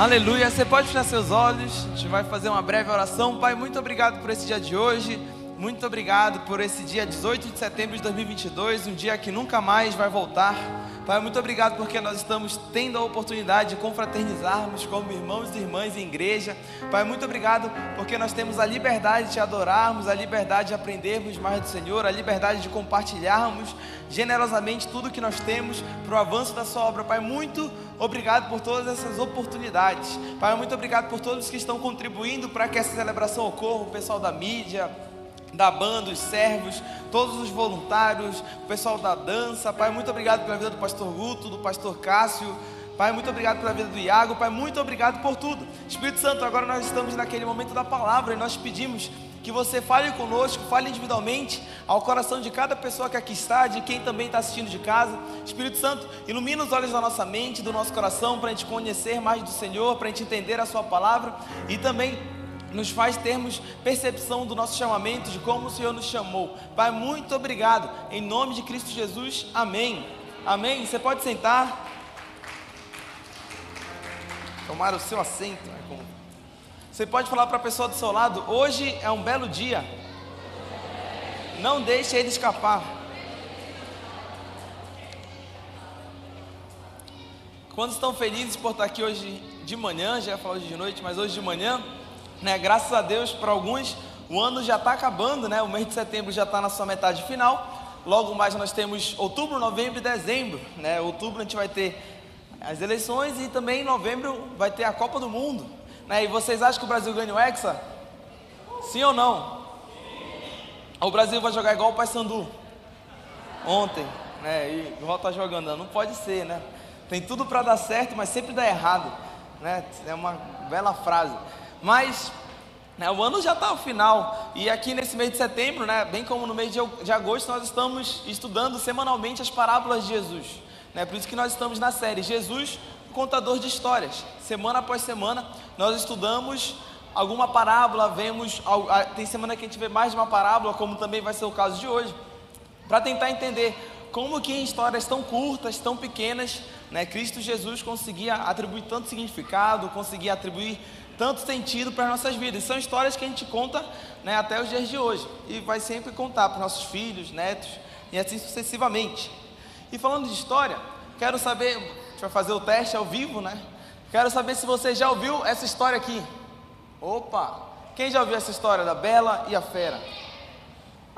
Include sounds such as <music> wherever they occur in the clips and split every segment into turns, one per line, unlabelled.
Aleluia. Você pode fechar seus olhos. A gente vai fazer uma breve oração. Pai, muito obrigado por esse dia de hoje. Muito obrigado por esse dia 18 de setembro de 2022, um dia que nunca mais vai voltar. Pai, muito obrigado porque nós estamos tendo a oportunidade de confraternizarmos como irmãos e irmãs em igreja. Pai, muito obrigado porque nós temos a liberdade de adorarmos, a liberdade de aprendermos mais do Senhor, a liberdade de compartilharmos generosamente tudo que nós temos para o avanço da Sua obra. Pai, muito obrigado por todas essas oportunidades. Pai, muito obrigado por todos que estão contribuindo para que essa celebração ocorra, o pessoal da mídia da banda, os servos, todos os voluntários, o pessoal da dança. Pai, muito obrigado pela vida do pastor Guto, do pastor Cássio. Pai, muito obrigado pela vida do Iago. Pai, muito obrigado por tudo. Espírito Santo, agora nós estamos naquele momento da palavra e nós pedimos que você fale conosco, fale individualmente ao coração de cada pessoa que aqui está, de quem também está assistindo de casa. Espírito Santo, ilumina os olhos da nossa mente, do nosso coração, para a gente conhecer mais do Senhor, para a gente entender a Sua palavra e também nos faz termos percepção do nosso chamamento, de como o Senhor nos chamou. Pai, muito obrigado. Em nome de Cristo Jesus, amém. Amém. Você pode sentar. Tomar o seu assento. Né, Você pode falar para a pessoa do seu lado: hoje é um belo dia. Não deixe ele escapar. Quando estão felizes por estar aqui hoje de manhã, já ia falar hoje de noite, mas hoje de manhã, né? Graças a Deus, para alguns, o ano já está acabando, né? o mês de setembro já está na sua metade final. Logo mais nós temos outubro, novembro e dezembro. Né? Outubro a gente vai ter as eleições e também em novembro vai ter a Copa do Mundo. Né? E vocês acham que o Brasil ganha o Hexa? Sim ou não? O Brasil vai jogar igual o Paysandu ontem, né? E o Ró tá jogando, não pode ser, né? Tem tudo para dar certo, mas sempre dá errado, né? É uma bela frase. Mas né, o ano já está ao final e aqui nesse mês de setembro, né, bem como no mês de, agosto, nós estamos estudando semanalmente as parábolas de Jesus. Né, por isso que nós estamos na série Jesus, contador de histórias. Semana após semana nós estudamos alguma parábola, vemos tem semana que a gente vê mais de uma parábola, como também vai ser o caso de hoje, para tentar entender como que em histórias tão curtas, tão pequenas, né, Cristo Jesus conseguia atribuir tanto significado, conseguia atribuir tanto sentido para as nossas vidas. São histórias que a gente conta né, até os dias de hoje e vai sempre contar para os nossos filhos, netos e assim sucessivamente. E falando de história, quero saber, a gente vai fazer o teste ao vivo, né? Quero saber se você já ouviu essa história aqui. Opa! Quem já ouviu essa história da Bela e a Fera?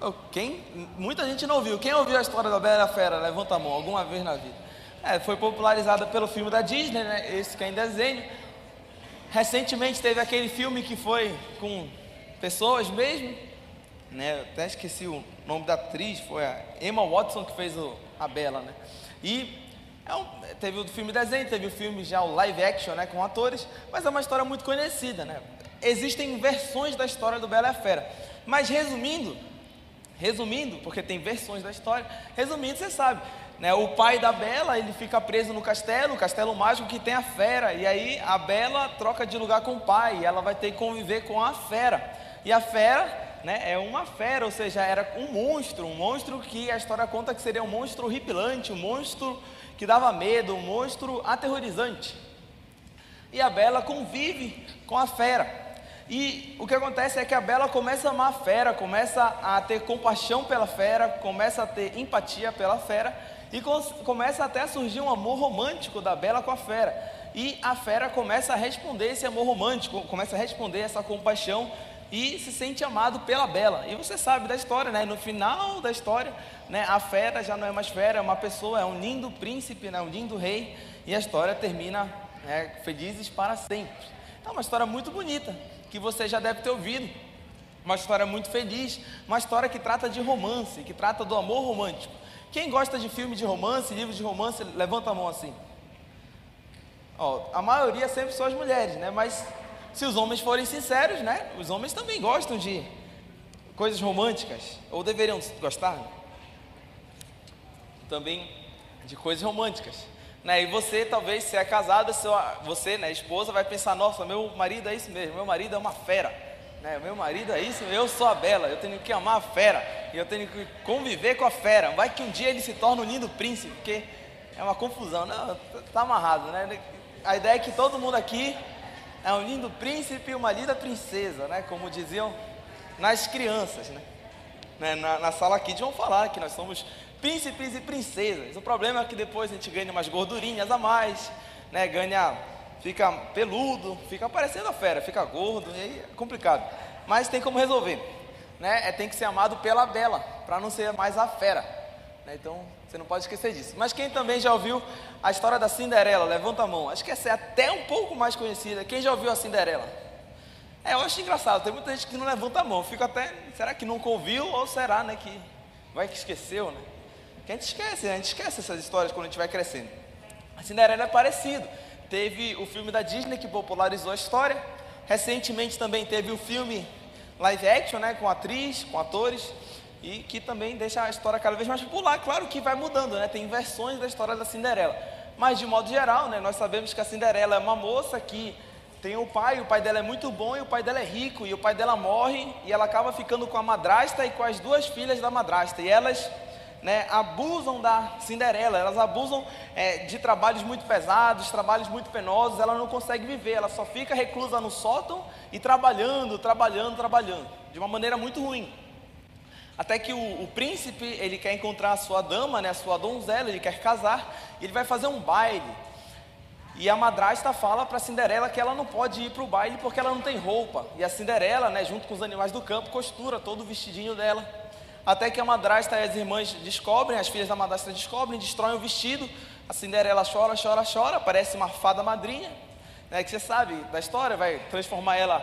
Oh, quem? Muita gente não ouviu. Quem ouviu a história da Bela e a Fera? Levanta a mão, alguma vez na vida. É, foi popularizada pelo filme da Disney, né? Esse que é em desenho. Recentemente teve aquele filme que foi com pessoas mesmo, né? Eu até esqueci o nome da atriz, foi a Emma Watson que fez o, a Bela, né? E é um, teve o filme desenho, teve o filme já o live action, né, com atores, mas é uma história muito conhecida, né? Existem versões da história do Bela e a Fera, mas resumindo, resumindo, porque tem versões da história, resumindo, você sabe, né, o pai da Bela, ele fica preso no castelo, o castelo mágico que tem a fera. E aí a Bela troca de lugar com o pai, e ela vai ter que conviver com a fera. E a fera, né, é uma fera, ou seja, era um monstro, um monstro que a história conta que seria um monstro horripilante, um monstro que dava medo, um monstro aterrorizante. E a Bela convive com a fera. E o que acontece é que a Bela começa a amar a fera, começa a ter compaixão pela fera, começa a ter empatia pela fera, e começa até a surgir um amor romântico da Bela com a fera. E a fera começa a responder esse amor romântico, começa a responder essa compaixão e se sente amado pela Bela. E você sabe da história, né? No final da história, né, a fera já não é mais fera, é uma pessoa, é um lindo príncipe, né, um lindo rei. E a história termina né, felizes para sempre. É uma história muito bonita, que você já deve ter ouvido. Uma história muito feliz, uma história que trata de romance, que trata do amor romântico. Quem gosta de filme de romance, livros de romance, levanta a mão assim. Ó, a maioria sempre são as mulheres, né? Mas se os homens forem sinceros, né? Os homens também gostam de coisas românticas, ou deveriam gostar também de coisas românticas. Né? E você, talvez, se é casada, você, né, esposa, vai pensar: nossa, meu marido é isso mesmo, meu marido é uma fera. Né? Meu marido é isso, eu sou a bela, eu tenho que amar a fera, e eu tenho que conviver com a fera. Vai que um dia ele se torna um lindo príncipe, porque é uma confusão, não, tá amarrado, né? A ideia é que todo mundo aqui é um lindo príncipe e uma linda princesa, né? Como diziam nas crianças, né? né? Na, na sala aqui vão falar que nós somos príncipes e princesas. O problema é que depois a gente ganha umas gordurinhas a mais, né? Ganha, fica peludo, fica parecendo a fera, fica gordo, e aí é complicado. Mas tem como resolver, né? É, tem que ser amado pela bela, para não ser mais a fera. Né? Então você não pode esquecer disso. Mas quem também já ouviu a história da Cinderela? Levanta a mão. Acho que essa é até um pouco mais conhecida. Quem já ouviu a Cinderela? É, eu acho engraçado. Tem muita gente que não levanta a mão. Fica até. Será que nunca ouviu? Ou será né, que vai que esqueceu, né? Que a gente esquece, né? a gente esquece essas histórias quando a gente vai crescendo. A Cinderela é parecido. Teve o filme da Disney que popularizou a história. Recentemente também teve o filme live action, né, com atriz, com atores e que também deixa a história cada vez mais popular. Claro que vai mudando, né? Tem versões da história da Cinderela. Mas de modo geral, né, nós sabemos que a Cinderela é uma moça que tem o pai, o pai dela é muito bom e o pai dela é rico, e o pai dela morre e ela acaba ficando com a madrasta e com as duas filhas da madrasta. E elas né, abusam da Cinderela, elas abusam é, de trabalhos muito pesados, trabalhos muito penosos, ela não consegue viver, ela só fica reclusa no sótão e trabalhando, trabalhando, trabalhando, de uma maneira muito ruim. Até que o, o, príncipe, ele quer encontrar a sua dama, né, a sua donzela, ele quer casar, e ele vai fazer um baile. E a madrasta fala para Cinderela que ela não pode ir para o baile porque ela não tem roupa. E a Cinderela, né, junto com os animais do campo, costura todo o vestidinho dela. Até que a madrasta e as irmãs descobrem, as filhas da madrasta descobrem, destroem o vestido. A Cinderela chora, chora, chora, parece uma fada madrinha, né, que você sabe da história, vai transformar ela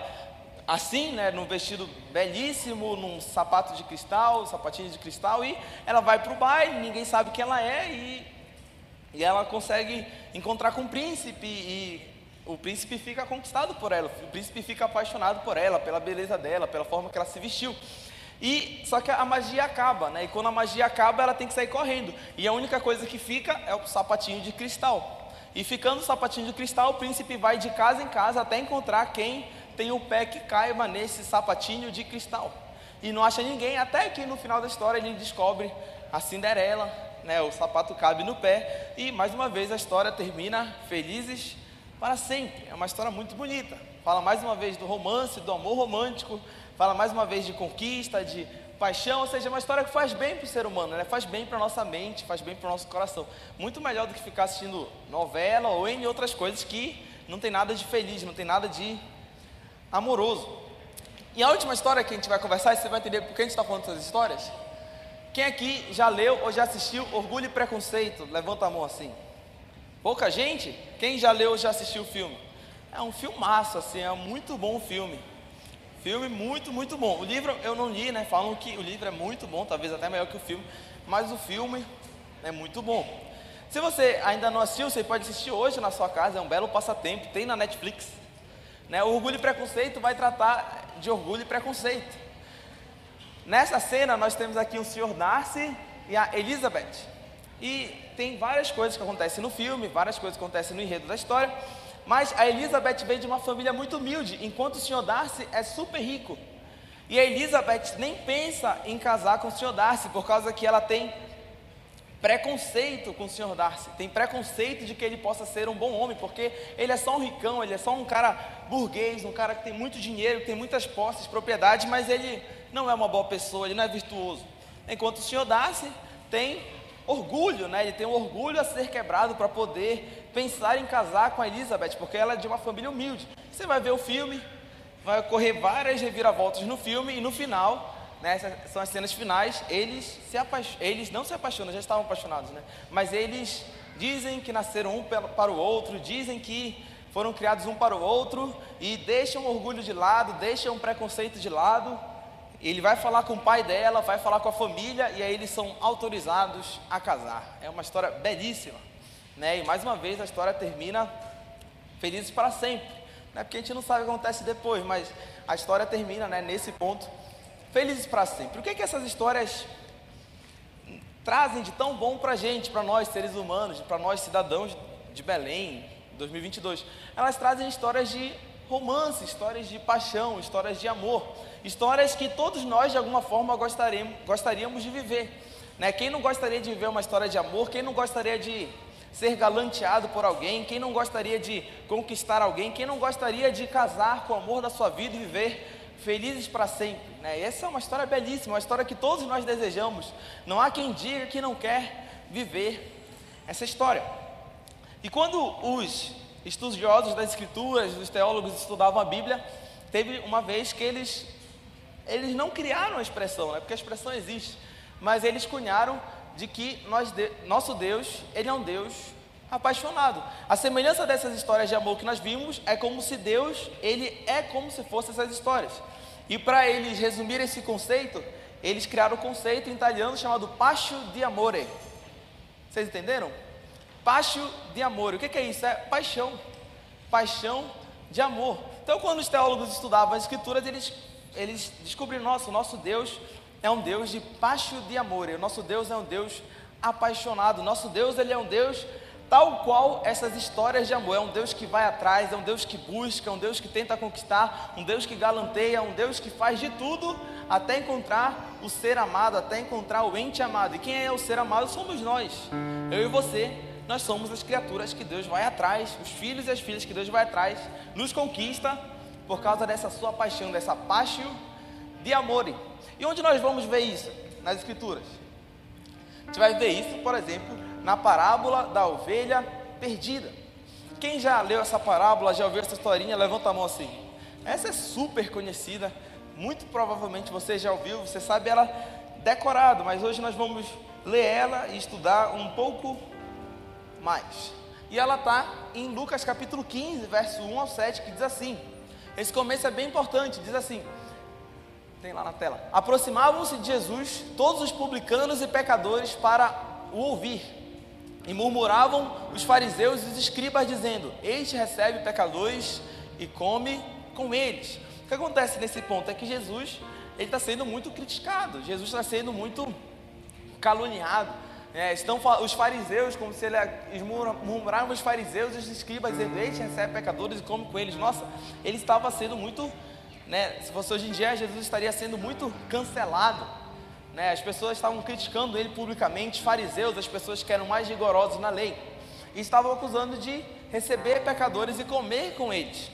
assim, né, num vestido belíssimo, num sapato de cristal, sapatinho de cristal, e ela vai para o baile, ninguém sabe quem ela é, e, e ela consegue encontrar com o príncipe, e o príncipe fica conquistado por ela, o príncipe fica apaixonado por ela, pela beleza dela, pela forma que ela se vestiu. E só que a magia acaba, né? E quando a magia acaba, ela tem que sair correndo. E a única coisa que fica é o sapatinho de cristal. E ficando o sapatinho de cristal, o príncipe vai de casa em casa até encontrar quem tem o pé que caiba nesse sapatinho de cristal. E não acha ninguém, até que no final da história ele descobre a Cinderela, né, o sapato cabe no pé, e mais uma vez a história termina felizes para sempre. É uma história muito bonita. Fala mais uma vez do romance, do amor romântico, fala mais uma vez de conquista, de paixão, ou seja, é uma história que faz bem para o ser humano, né? faz bem para nossa mente, faz bem para o nosso coração. Muito melhor do que ficar assistindo novela ou em outras coisas que não tem nada de feliz, não tem nada de amoroso. E a última história que a gente vai conversar, e você vai entender por que a gente está falando dessas histórias. Quem aqui já leu ou já assistiu Orgulho e Preconceito? Levanta a mão assim. Pouca gente? Quem já leu ou já assistiu o filme? É um filmaço, assim, é um muito bom filme. Filme muito, muito bom. O livro eu não li, né? Falam que o livro é muito bom, talvez até melhor que o filme, mas o filme é muito bom. Se você ainda não assistiu, você pode assistir hoje na sua casa, é um belo passatempo, tem na Netflix. Né? O orgulho e preconceito vai tratar de orgulho e preconceito. Nessa cena, nós temos aqui o senhor Darcy e a Elizabeth. E tem várias coisas que acontecem no filme, várias coisas que acontecem no enredo da história. Mas a Elizabeth veio de uma família muito humilde, enquanto o senhor Darcy é super rico. E a Elizabeth nem pensa em casar com o senhor Darcy, por causa que ela tem preconceito com o senhor Darcy, tem preconceito de que ele possa ser um bom homem, porque ele é só um ricão, ele é só um cara burguês, um cara que tem muito dinheiro, tem muitas posses, propriedades, mas ele não é uma boa pessoa, ele não é virtuoso. Enquanto o senhor Darcy tem orgulho, né? ele tem um orgulho a ser quebrado para poder pensar em casar com a Elizabeth, porque ela é de uma família humilde. Você vai ver o filme, vai ocorrer várias reviravoltas no filme, e no final né, são as cenas finais, eles, se eles não se apaixonam, já estavam apaixonados, né? mas eles dizem que nasceram um para o outro, dizem que foram criados um para o outro e deixam o orgulho de lado, deixam o preconceito de lado. Ele vai falar com o pai dela, vai falar com a família e aí eles são autorizados a casar. É uma história belíssima, né? E mais uma vez a história termina felizes para sempre, né? Porque a gente não sabe o que acontece depois, mas a história termina, né? Nesse ponto felizes para sempre. O que, é que essas histórias trazem de tão bom para a gente, para nós seres humanos, para nós cidadãos de Belém, 2022? Elas trazem histórias de romance, histórias de paixão, histórias de amor, histórias que todos nós de alguma forma gostaríamos, gostaríamos de viver. Né? Quem não gostaria de viver uma história de amor? Quem não gostaria de ser galanteado por alguém? Quem não gostaria de conquistar alguém? Quem não gostaria de casar com o amor da sua vida e viver felizes para sempre? Né? Essa é uma história belíssima, uma história que todos nós desejamos. Não há quem diga que não quer viver essa história. E quando os estudiosos das Escrituras, os teólogos estudavam a Bíblia, teve uma vez que eles, eles não criaram a expressão, né? porque a expressão existe, mas eles cunharam de que nós, nosso Deus, Ele é um Deus apaixonado. A semelhança dessas histórias de amor que nós vimos é como se Deus, Ele é como se fossem essas histórias. E para eles resumir esse conceito, eles criaram o um conceito em italiano chamado pacho di amore. Vocês entenderam? Pacho de amor. O que é isso? É paixão. Paixão de amor. Então, quando os teólogos estudavam as escrituras, eles, eles descobriram: nossa, o nosso Deus é um Deus de pacho de amor. O nosso Deus é um Deus apaixonado. Nosso Deus ele é um Deus tal qual essas histórias de amor. É um Deus que vai atrás, é um Deus que busca, é um Deus que tenta conquistar, um Deus que galanteia, um Deus que faz de tudo até encontrar o ser amado, até encontrar o ente amado. E quem é o ser amado somos nós, eu e você. Nós somos as criaturas que Deus vai atrás, os filhos e as filhas que Deus vai atrás, nos conquista por causa dessa sua paixão, dessa paixão de amor. E onde nós vamos ver isso? Nas Escrituras. A gente vai ver isso, por exemplo, na parábola da ovelha perdida. Quem já leu essa parábola, já ouviu essa historinha, levanta a mão assim. Essa é super conhecida, muito provavelmente você já ouviu, você sabe ela decorado, mas hoje nós vamos ler ela e estudar um pouco mais. E ela está em Lucas capítulo 15, verso 1 ao 7, que diz assim: esse começo é bem importante, diz assim: tem lá na tela. Aproximavam-se de Jesus todos os publicanos e pecadores para o ouvir. E murmuravam os fariseus e os escribas, dizendo: Este recebe pecadores e come com eles. O que acontece nesse ponto é que Jesus ele está sendo muito criticado, Jesus está sendo muito caluniado. É, estão os fariseus, como se eles murmuravam os fariseus e os escribas, dizendo: Este recebe pecadores e come com eles. Nossa, ele estava sendo muito né, se fosse hoje em dia, Jesus estaria sendo muito cancelado. Né? As pessoas estavam criticando ele publicamente, fariseus, as pessoas que eram mais rigorosos na lei, e estavam acusando de receber pecadores e comer com eles.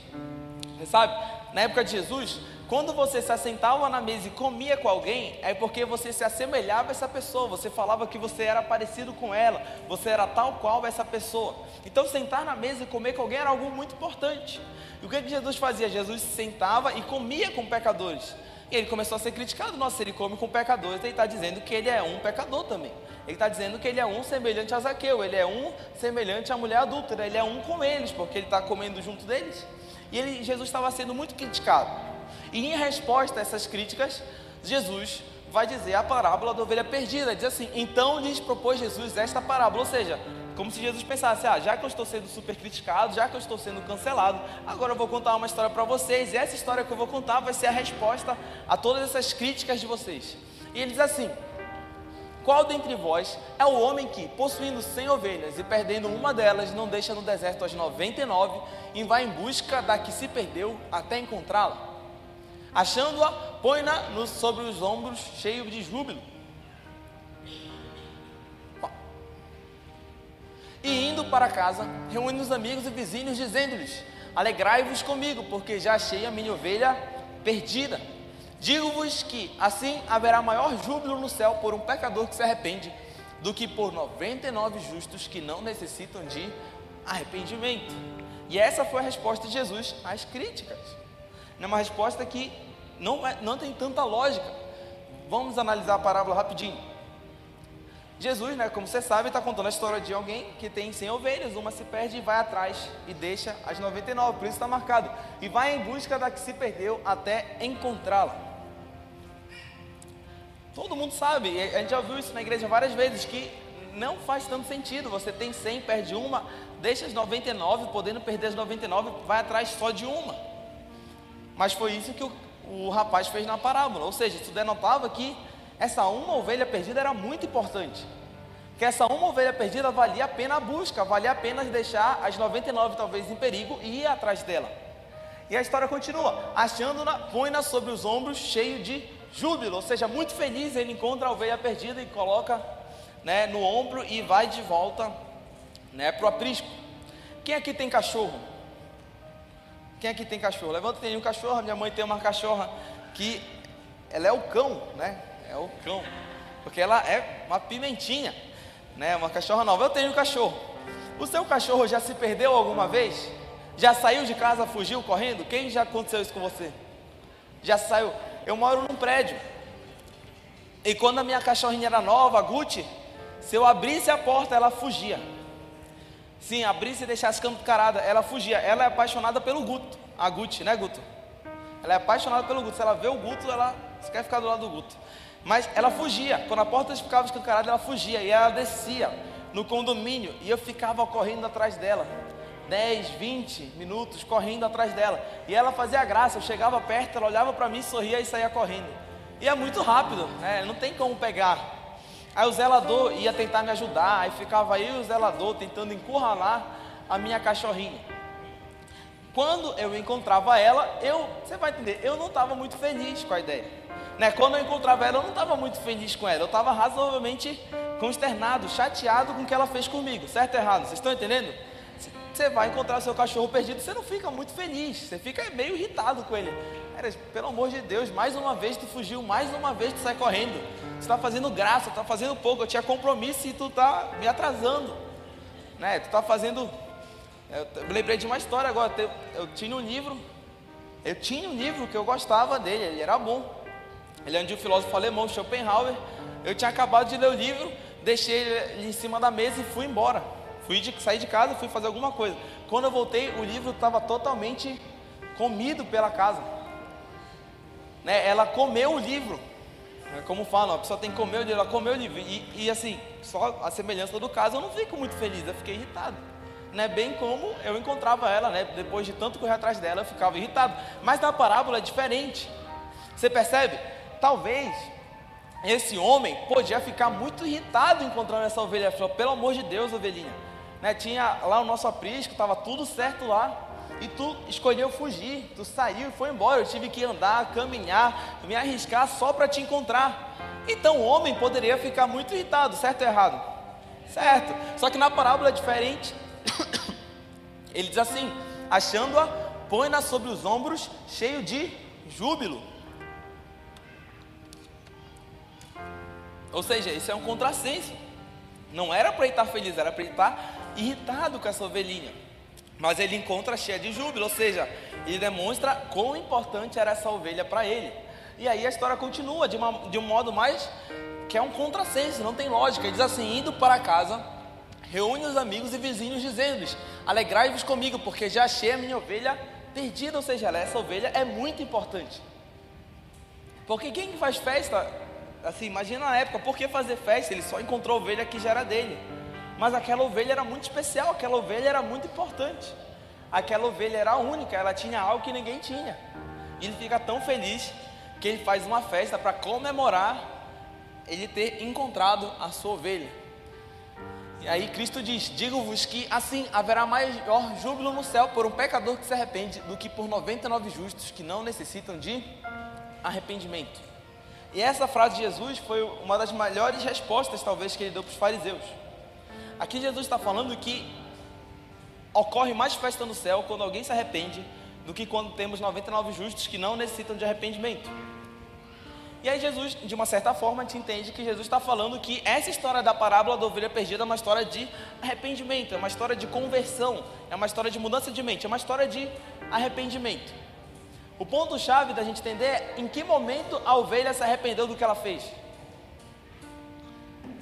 Você sabe, na época de Jesus, quando você se assentava na mesa e comia com alguém, é porque você se assemelhava a essa pessoa, você falava que você era parecido com ela, você era tal qual essa pessoa. Então, sentar na mesa e comer com alguém era algo muito importante. E o que, que Jesus fazia? Jesus sentava e comia com pecadores. E ele começou a ser criticado. Nossa, ele come com pecadores, ele está dizendo que ele é um pecador também. Ele está dizendo que ele é um semelhante a Zaqueu, ele é um semelhante à mulher adúltera, ele é um com eles, porque ele está comendo junto deles. E ele, Jesus estava sendo muito criticado. E em resposta a essas críticas, Jesus vai dizer a parábola da ovelha perdida. Diz assim: Então lhes propôs Jesus esta parábola, ou seja, como se Jesus pensasse: ah, já que eu estou sendo super criticado, já que eu estou sendo cancelado, agora eu vou contar uma história para vocês. E essa história que eu vou contar vai ser a resposta a todas essas críticas de vocês. E ele diz assim: Qual dentre vós é o homem que, possuindo cem ovelhas e perdendo uma delas, não deixa no deserto as noventa e nove e vai em busca da que se perdeu até encontrá-la? Achando-a, põe-na sobre os ombros, cheio de júbilo E indo para casa, reúne os amigos e vizinhos, dizendo-lhes: Alegrai-vos comigo, porque já achei a minha ovelha perdida. Digo-vos que assim haverá maior júbilo no céu por um pecador que se arrepende, do que por 99 justos que não necessitam de arrependimento. E essa foi a resposta de Jesus às críticas. É uma resposta que não, é, não tem tanta lógica. Vamos analisar a parábola rapidinho. Jesus, né, como você sabe, está contando a história de alguém que tem 100 ovelhas, uma se perde e vai atrás e deixa as 99, por isso está marcado. E vai em busca da que se perdeu até encontrá-la. Todo mundo sabe, a gente já ouviu isso na igreja várias vezes, que não faz tanto sentido. Você tem 100, perde uma, deixa as 99, podendo perder as 99, vai atrás só de uma. Mas foi isso que o, o rapaz fez na parábola, ou seja, isso denotava que essa uma ovelha perdida era muito importante. Que essa uma ovelha perdida valia a pena a busca, valia a pena deixar as 99 talvez em perigo e ir atrás dela. E a história continua: achando-na, põe-na sobre os ombros, cheio de júbilo, ou seja, muito feliz. Ele encontra a ovelha perdida e coloca né, no ombro e vai de volta né, para o aprisco. Quem aqui tem cachorro? Quem aqui tem cachorro? Levanta, tem um cachorro. Minha mãe tem uma cachorra que ela é o cão, né? É o cão, porque ela é uma pimentinha, né? Uma cachorra nova. Eu tenho um cachorro. O seu cachorro já se perdeu alguma vez? Já saiu de casa, fugiu correndo? Quem já aconteceu isso com você? Já saiu? Eu moro num prédio. E quando a minha cachorrinha era nova, a Gucci, se eu abrisse a porta, ela fugia. Sim, abrisse e deixasse carada, ela fugia. Ela é apaixonada pelo Guto, a Gucci, né, Guto? Ela é apaixonada pelo Guto. Se ela vê o Guto, ela quer ficar do lado do Guto. Mas ela fugia. Quando a porta ficava escancarada, ela fugia. E ela descia no condomínio. E eu ficava correndo atrás dela. 10, 20 minutos correndo atrás dela. E ela fazia graça. Eu chegava perto, ela olhava para mim, sorria e saía correndo. E é muito rápido, né? não tem como pegar. Aí o zelador ia tentar me ajudar. Aí ficava aí o zelador tentando encurralar a minha cachorrinha. Quando eu encontrava ela, eu, você vai entender, eu não estava muito feliz com a ideia. Né? Quando eu encontrava ela, eu não estava muito feliz com ela, eu estava razoavelmente consternado, chateado com o que ela fez comigo, certo ou errado? Vocês estão entendendo? Você vai encontrar seu cachorro perdido, você não fica muito feliz, você fica meio irritado com ele. Pelo amor de Deus, mais uma vez tu fugiu, mais uma vez tu sai correndo. Está fazendo graça, está fazendo pouco, eu tinha compromisso e tu está me atrasando. Né? Tu está fazendo. Eu lembrei de uma história agora. Eu tinha um livro, eu tinha um livro que eu gostava dele, ele era bom. Ele é de um filósofo alemão, Schopenhauer. Eu tinha acabado de ler o livro, deixei ele em cima da mesa e fui embora. Fui de, de casa, fui fazer alguma coisa. Quando eu voltei, o livro estava totalmente comido pela casa. Né? Ela comeu o livro. É como falam, a pessoa tem que comer o livro, ela comeu o livro. E, e assim, só a semelhança do caso, eu não fico muito feliz, eu fiquei irritado. Né? Bem como eu encontrava ela, né? depois de tanto correr atrás dela, eu ficava irritado. Mas na parábola é diferente. Você percebe? talvez esse homem podia ficar muito irritado encontrando essa ovelha. Falou, pelo amor de Deus, ovelhinha. Né, tinha lá o nosso aprisco, estava tudo certo lá. E tu escolheu fugir, tu saiu e foi embora. Eu tive que andar, caminhar, me arriscar só para te encontrar. Então o homem poderia ficar muito irritado, certo ou errado? Certo. Só que na parábola é diferente. <coughs> Ele diz assim: achando-a, põe-na sobre os ombros, cheio de júbilo. Ou seja, isso é um contrassenso. Não era para ele estar feliz, era para ele estar irritado com essa ovelhinha. Mas ele encontra cheia de júbilo, ou seja, ele demonstra quão importante era essa ovelha para ele. E aí a história continua de, uma, de um modo mais que é um contrassenso, não tem lógica. Ele diz assim: indo para casa, reúne os amigos e vizinhos, dizendo-lhes: Alegrai-vos comigo, porque já achei a minha ovelha perdida. Ou seja, essa ovelha é muito importante. Porque quem faz festa assim, imagina na época, por que fazer festa? Ele só encontrou ovelha que já era dele. Mas aquela ovelha era muito especial, aquela ovelha era muito importante. Aquela ovelha era única, ela tinha algo que ninguém tinha. E ele fica tão feliz que ele faz uma festa para comemorar ele ter encontrado a sua ovelha. E aí Cristo diz: Digo-vos que assim haverá maior júbilo no céu por um pecador que se arrepende do que por 99 justos que não necessitam de arrependimento. E essa frase de Jesus foi uma das melhores respostas, talvez, que ele deu para os fariseus. Aqui Jesus está falando que ocorre mais festa no céu quando alguém se arrepende do que quando temos 99 justos que não necessitam de arrependimento. E aí Jesus, de uma certa forma, gente entende que Jesus está falando que essa história da parábola da ovelha perdida é uma história de arrependimento, é uma história de conversão, é uma história de mudança de mente, é uma história de arrependimento. O ponto-chave da gente entender é em que momento a ovelha se arrependeu do que ela fez.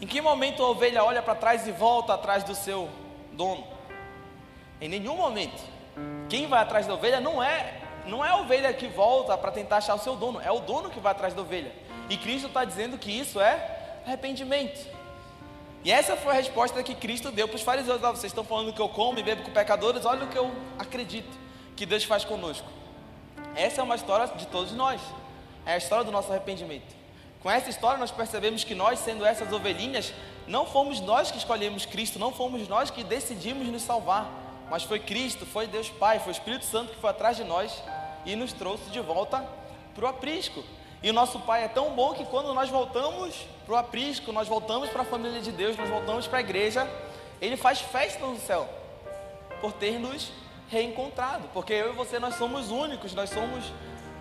Em que momento a ovelha olha para trás e volta atrás do seu dono? Em nenhum momento. Quem vai atrás da ovelha não é não é a ovelha que volta para tentar achar o seu dono, é o dono que vai atrás da ovelha. E Cristo está dizendo que isso é arrependimento. E essa foi a resposta que Cristo deu para os fariseus. Ah, vocês estão falando que eu como e bebo com pecadores, olha o que eu acredito que Deus faz conosco. Essa é uma história de todos nós. É a história do nosso arrependimento. Com essa história, nós percebemos que nós, sendo essas ovelhinhas, não fomos nós que escolhemos Cristo, não fomos nós que decidimos nos salvar, mas foi Cristo, foi Deus Pai, foi o Espírito Santo que foi atrás de nós e nos trouxe de volta para o aprisco. E o nosso Pai é tão bom que quando nós voltamos para o aprisco, nós voltamos para a família de Deus, nós voltamos para a igreja, ele faz festa no céu por ter nos reencontrado, porque eu e você nós somos únicos, nós somos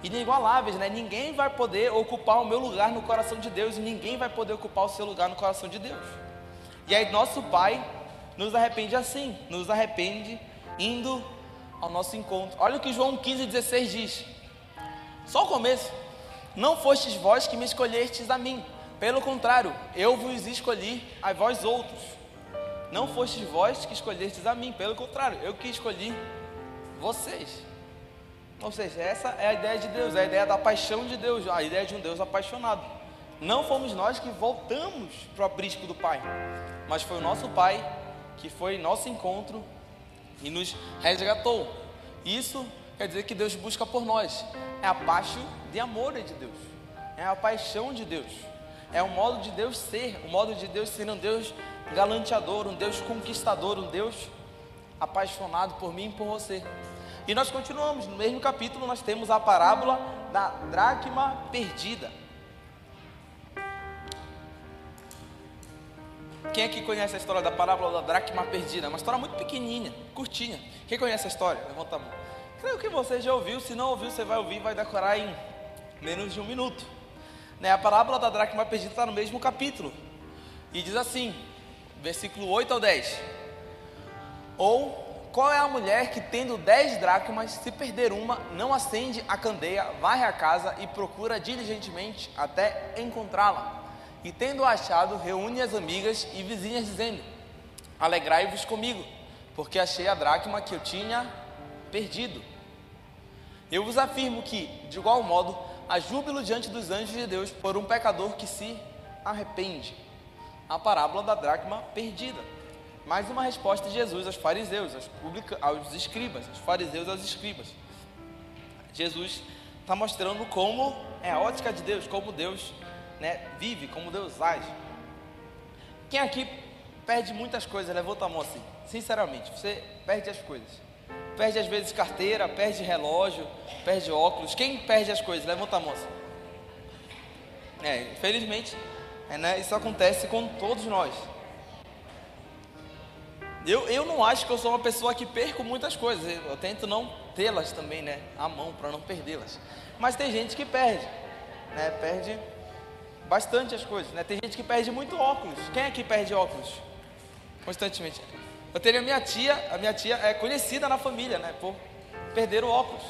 inigualáveis, né? Ninguém vai poder ocupar o meu lugar no coração de Deus e ninguém vai poder ocupar o seu lugar no coração de Deus. E aí nosso Pai nos arrepende assim, nos arrepende indo ao nosso encontro. Olha o que João 15,16 diz. Só o começo. Não fostes vós que me escolhestes a mim. Pelo contrário, eu vos escolhi a vós outros. Não fostes vós que escolhestes a mim. Pelo contrário, eu que escolhi vocês. Ou seja, essa é a ideia de Deus, é a ideia da paixão de Deus, a ideia de um Deus apaixonado. Não fomos nós que voltamos para o aprisco do Pai, mas foi o nosso Pai que foi nosso encontro e nos resgatou. Isso quer dizer que Deus busca por nós. É a paixão de amor de Deus. É a paixão de Deus. É o modo de Deus ser, o modo de Deus ser um Deus galanteador, um Deus conquistador, um Deus apaixonado por mim e por você. E nós continuamos, no mesmo capítulo nós temos a parábola da dracma perdida. Quem aqui conhece a história da parábola da dracma perdida? É uma história muito pequenininha, curtinha. Quem conhece a história? Levanta a mão. Creio que você já ouviu, se não ouviu, você vai ouvir vai decorar em menos de um minuto. Né? A parábola da dracma perdida está no mesmo capítulo. E diz assim, versículo 8 ao 10. Ou qual é a mulher que, tendo dez dracmas, se perder uma, não acende a candeia, varre a casa e procura diligentemente até encontrá-la? E tendo achado, reúne as amigas e vizinhas, dizendo: Alegrai-vos comigo, porque achei a dracma que eu tinha perdido. Eu vos afirmo que, de igual modo, há júbilo diante dos anjos de Deus por um pecador que se arrepende. A parábola da dracma perdida. Mais uma resposta de Jesus aos fariseus, aos, publica, aos escribas, aos fariseus aos escribas. Jesus está mostrando como é a ótica de Deus, como Deus né, vive, como Deus age. Quem aqui perde muitas coisas, levanta a mão assim, sinceramente, você perde as coisas. Perde às vezes carteira, perde relógio, perde óculos. Quem perde as coisas? Levanta a mão assim. É, infelizmente, é, né, isso acontece com todos nós. Eu, eu não acho que eu sou uma pessoa que perco muitas coisas. Eu tento não tê-las também, né? À mão, para não perdê-las. Mas tem gente que perde, né? Perde bastante as coisas, né? Tem gente que perde muito óculos. Quem é que perde óculos? Constantemente. Eu tenho a minha tia, a minha tia é conhecida na família, né? Por perder o óculos.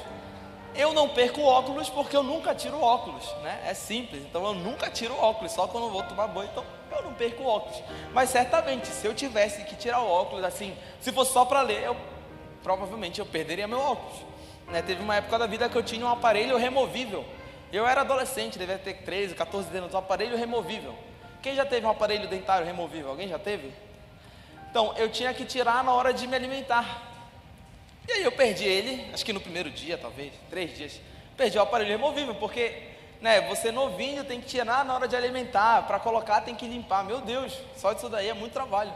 Eu não perco óculos porque eu nunca tiro óculos, né? É simples. Então eu nunca tiro óculos, só quando eu vou tomar banho. Então eu não perco óculos. Mas certamente, se eu tivesse que tirar o óculos, assim, se fosse só para ler, eu provavelmente eu perderia meu óculos. Né? Teve uma época da vida que eu tinha um aparelho removível. Eu era adolescente, devia ter 13, 14 anos, um aparelho removível. Quem já teve um aparelho dentário removível? Alguém já teve? Então, eu tinha que tirar na hora de me alimentar. E aí eu perdi ele, acho que no primeiro dia, talvez, três dias. Perdi o aparelho removível, porque né, você novinho tem que tirar na hora de alimentar, para colocar tem que limpar. Meu Deus, só isso daí é muito trabalho.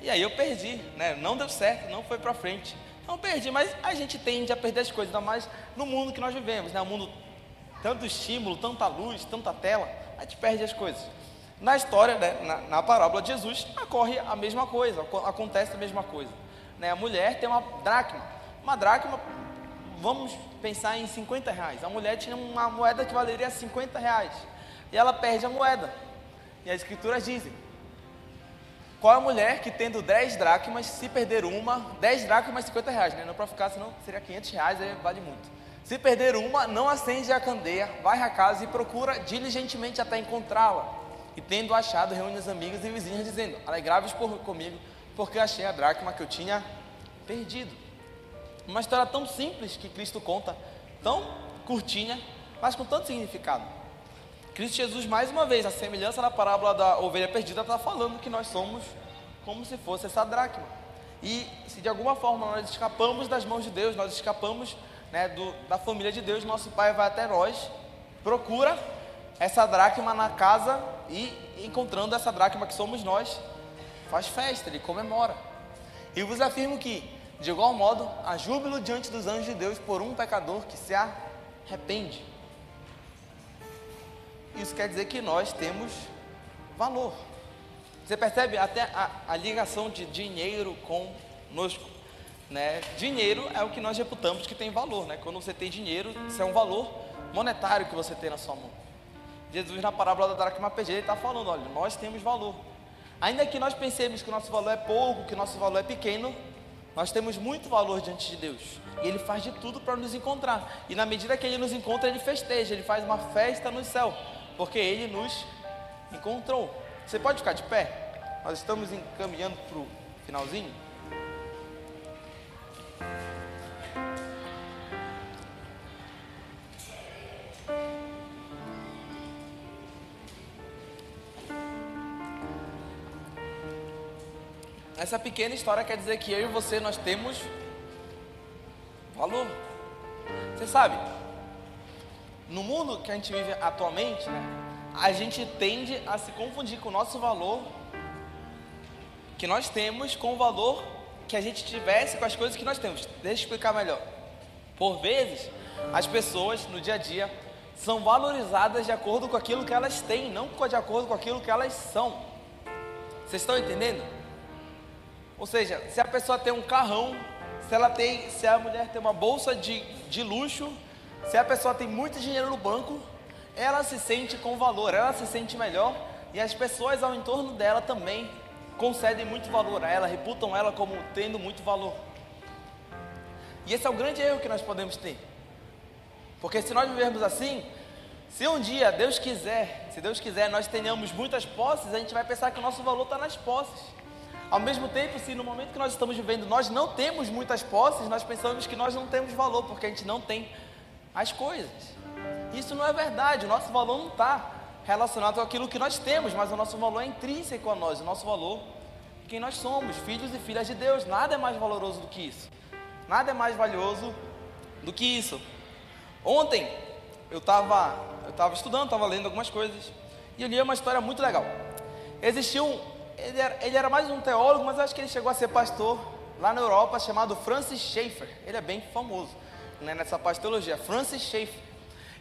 E aí eu perdi, né? Não deu certo, não foi para frente. Não perdi, mas a gente tende a perder as coisas, ainda mais no mundo que nós vivemos, né? O mundo tanto estímulo, tanta luz, tanta tela, a gente perde as coisas. Na história, né, na, na parábola de Jesus, ocorre a mesma coisa, acontece a mesma coisa. Né? A mulher tem uma dracma. Uma dracma, vamos pensar em 50 reais. A mulher tinha uma moeda que valeria 50 reais. E ela perde a moeda. E as escrituras dizem: qual é a mulher que tendo 10 dracmas, se perder uma, 10 dracmas 50 reais, né? Não para ficar, senão seria 500 reais, aí vale muito. Se perder uma, não acende a candeia, vai à casa e procura diligentemente até encontrá-la. E tendo achado, reúne as amigas e vizinhas, dizendo: Alegráveis por comigo, porque achei a dracma que eu tinha perdido. Uma história tão simples que Cristo conta, tão curtinha, mas com tanto significado. Cristo Jesus, mais uma vez, a semelhança da parábola da ovelha perdida, está falando que nós somos como se fosse essa dracma. E se de alguma forma nós escapamos das mãos de Deus, nós escapamos né, do, da família de Deus, nosso Pai vai até nós, procura essa dracma na casa e encontrando essa dracma que somos nós, faz festa, ele comemora. E vos afirmo que, de igual modo, há júbilo diante dos anjos de Deus por um pecador que se arrepende. Isso quer dizer que nós temos valor. Você percebe até a, a ligação de dinheiro conosco. Né? Dinheiro é o que nós reputamos que tem valor. Né? Quando você tem dinheiro, isso é um valor monetário que você tem na sua mão. Jesus, na parábola da dracma ele está falando: olha, nós temos valor. Ainda que nós pensemos que o nosso valor é pouco, que o nosso valor é pequeno, nós temos muito valor diante de Deus. E Ele faz de tudo para nos encontrar. E na medida que Ele nos encontra, Ele festeja, Ele faz uma festa no céu, porque Ele nos encontrou. Você pode ficar de pé? Nós estamos encaminhando para o finalzinho. Essa pequena história quer dizer que eu e você nós temos valor. Você sabe, no mundo que a gente vive atualmente, né, a gente tende a se confundir com o nosso valor que nós temos com o valor que a gente tivesse com as coisas que nós temos. Deixa eu explicar melhor. Por vezes, as pessoas no dia a dia são valorizadas de acordo com aquilo que elas têm, não de acordo com aquilo que elas são. Vocês estão entendendo? Ou seja, se a pessoa tem um carrão, se ela tem, se a mulher tem uma bolsa de, de luxo, se a pessoa tem muito dinheiro no banco, ela se sente com valor, ela se sente melhor e as pessoas ao entorno dela também concedem muito valor a ela, reputam ela como tendo muito valor. E esse é o grande erro que nós podemos ter. Porque se nós vivermos assim, se um dia Deus quiser, se Deus quiser, nós tenhamos muitas posses, a gente vai pensar que o nosso valor está nas posses. Ao mesmo tempo, se no momento que nós estamos vivendo nós não temos muitas posses, nós pensamos que nós não temos valor, porque a gente não tem as coisas. Isso não é verdade, o nosso valor não está relacionado com aquilo que nós temos, mas o nosso valor é intrínseco a nós, o nosso valor é quem nós somos, filhos e filhas de Deus. Nada é mais valoroso do que isso. Nada é mais valioso do que isso. Ontem eu estava eu tava estudando, estava lendo algumas coisas e eu li uma história muito legal. Existiu um ele era, ele era mais um teólogo, mas acho que ele chegou a ser pastor lá na Europa, chamado Francis Schaeffer. Ele é bem famoso né, nessa teologia, Francis Schaeffer.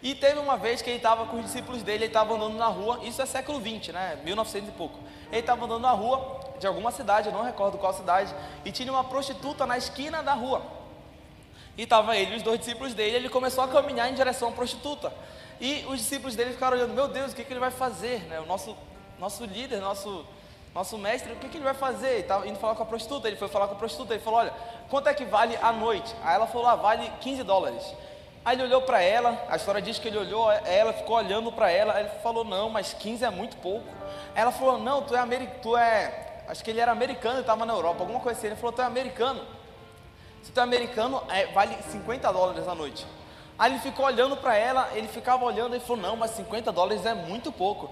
E teve uma vez que ele estava com os discípulos dele, ele estava andando na rua, isso é século 20, né, 1900 e pouco. Ele estava andando na rua de alguma cidade, eu não recordo qual cidade, e tinha uma prostituta na esquina da rua. E estava ele e os dois discípulos dele, ele começou a caminhar em direção à prostituta. E os discípulos dele ficaram olhando, meu Deus, o que, que ele vai fazer? Né? O nosso, nosso líder, nosso nosso mestre, o que, que ele vai fazer? Ele estava indo falar com a prostituta, ele foi falar com a prostituta, ele falou, olha, quanto é que vale a noite? Aí ela falou, ah, vale 15 dólares. Aí ele olhou para ela, a história diz que ele olhou, ela ficou olhando para ela, aí ele falou, não, mas 15 é muito pouco. Aí ela falou, não, tu é americano, tu é, acho que ele era americano, e estava na Europa, alguma coisa assim. Ele falou, tu é americano. Se tu é americano, é, vale 50 dólares a noite. Aí ele ficou olhando para ela, ele ficava olhando e falou, não, mas 50 dólares é muito pouco.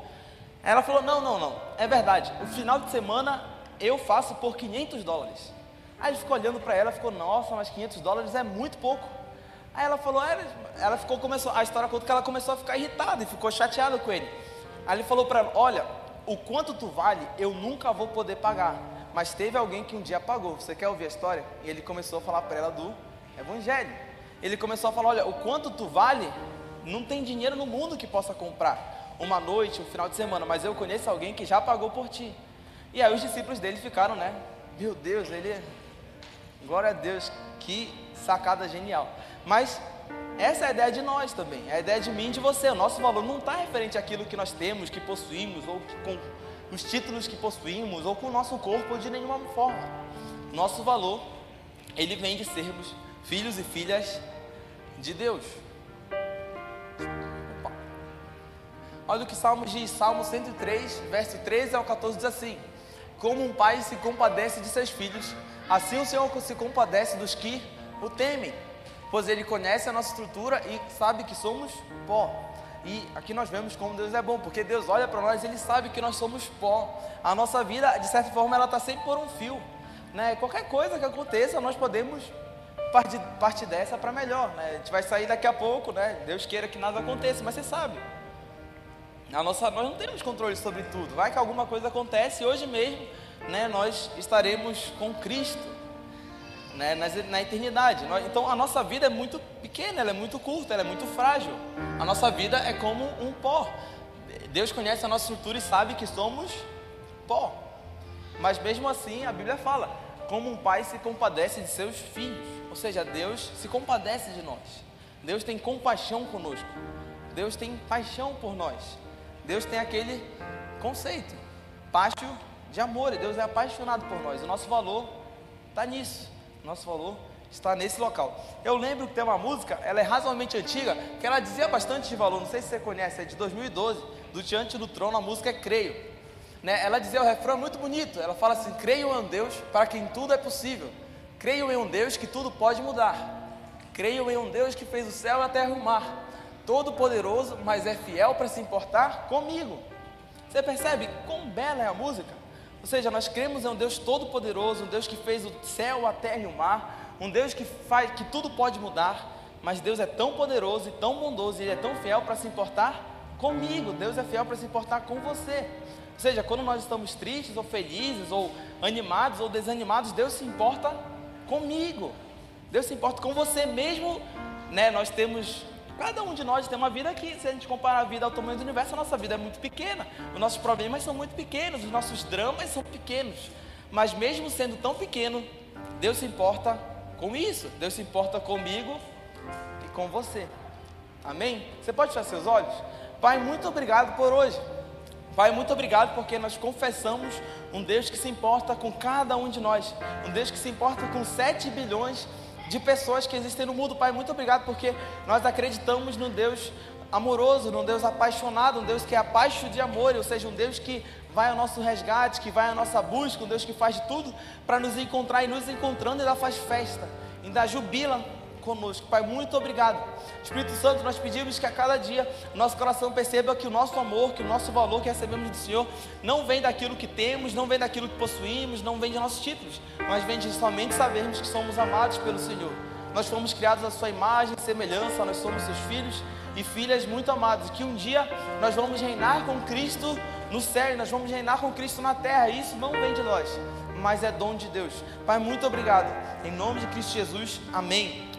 Ela falou: Não, não, não, é verdade. O final de semana eu faço por 500 dólares. Aí ele ficou olhando para ela, ficou: Nossa, mas 500 dólares é muito pouco. Aí ela falou: é, Ela ficou, começou, a história conta que ela começou a ficar irritada e ficou chateada com ele. Aí ele falou para ela: Olha, o quanto tu vale, eu nunca vou poder pagar. Mas teve alguém que um dia pagou. Você quer ouvir a história? E ele começou a falar para ela do Evangelho. Ele começou a falar: Olha, o quanto tu vale, não tem dinheiro no mundo que possa comprar uma noite, um final de semana, mas eu conheço alguém que já pagou por ti. E aí os discípulos dele ficaram, né? Meu Deus, ele. É, glória a Deus, que sacada genial. Mas essa é a ideia de nós também, é a ideia de mim e de você. O nosso valor não está referente àquilo que nós temos, que possuímos, ou que, com os títulos que possuímos, ou com o nosso corpo de nenhuma forma. Nosso valor, ele vem de sermos filhos e filhas de Deus. Olha o que Salmo diz, Salmo 103, verso 13 ao 14 diz assim: Como um pai se compadece de seus filhos, assim o Senhor se compadece dos que o temem, pois ele conhece a nossa estrutura e sabe que somos pó. E aqui nós vemos como Deus é bom, porque Deus olha para nós e Ele sabe que nós somos pó. A nossa vida, de certa forma, ela está sempre por um fio. Né? Qualquer coisa que aconteça, nós podemos partir, partir dessa para melhor. Né? A gente vai sair daqui a pouco, né? Deus queira que nada aconteça, mas você sabe. A nossa, nós não temos controle sobre tudo. Vai que alguma coisa acontece e hoje mesmo, né, nós estaremos com Cristo, né, na, na eternidade. Então a nossa vida é muito pequena, ela é muito curta, ela é muito frágil. A nossa vida é como um pó. Deus conhece a nossa estrutura e sabe que somos pó. Mas mesmo assim, a Bíblia fala: como um pai se compadece de seus filhos. Ou seja, Deus se compadece de nós. Deus tem compaixão conosco. Deus tem paixão por nós. Deus tem aquele conceito, pátio de amor. E Deus é apaixonado por nós. O nosso valor está nisso. O nosso valor está nesse local. Eu lembro que tem uma música, ela é razoavelmente antiga, que ela dizia bastante de valor. Não sei se você conhece, é de 2012, do Diante do Trono. A música é Creio. Né? Ela dizia o refrão é muito bonito. Ela fala assim: Creio em um Deus para quem tudo é possível. Creio em um Deus que tudo pode mudar. Creio em um Deus que fez o céu, a terra e o mar. Todo poderoso, mas é fiel para se importar comigo. Você percebe quão bela é a música? Ou seja, nós cremos em um Deus todo poderoso, um Deus que fez o céu, a terra e o mar, um Deus que faz que tudo pode mudar, mas Deus é tão poderoso e tão bondoso, e ele é tão fiel para se importar comigo. Deus é fiel para se importar com você. Ou seja, quando nós estamos tristes ou felizes ou animados ou desanimados, Deus se importa comigo. Deus se importa com você mesmo, né? Nós temos Cada um de nós tem uma vida que, se a gente comparar a vida ao tamanho do universo, a nossa vida é muito pequena. Os nossos problemas são muito pequenos, os nossos dramas são pequenos. Mas mesmo sendo tão pequeno, Deus se importa com isso. Deus se importa comigo e com você. Amém? Você pode fechar seus olhos? Pai, muito obrigado por hoje. Pai, muito obrigado porque nós confessamos um Deus que se importa com cada um de nós. Um Deus que se importa com 7 bilhões de de pessoas que existem no mundo. Pai, muito obrigado porque nós acreditamos num Deus amoroso, num Deus apaixonado, um Deus que é apaixonado de amor, ou seja, um Deus que vai ao nosso resgate, que vai à nossa busca, um Deus que faz de tudo para nos encontrar e nos encontrando ainda faz festa, ainda jubila conosco. Pai, muito obrigado. Espírito Santo, nós pedimos que a cada dia nosso coração perceba que o nosso amor, que o nosso valor que recebemos do Senhor não vem daquilo que temos, não vem daquilo que possuímos, não vem de nossos títulos, mas vem de somente sabermos que somos amados pelo Senhor. Nós fomos criados à sua imagem e semelhança, nós somos seus filhos e filhas muito amados, que um dia nós vamos reinar com Cristo no céu, nós vamos reinar com Cristo na terra, isso não vem de nós, mas é dom de Deus. Pai, muito obrigado. Em nome de Cristo Jesus, amém.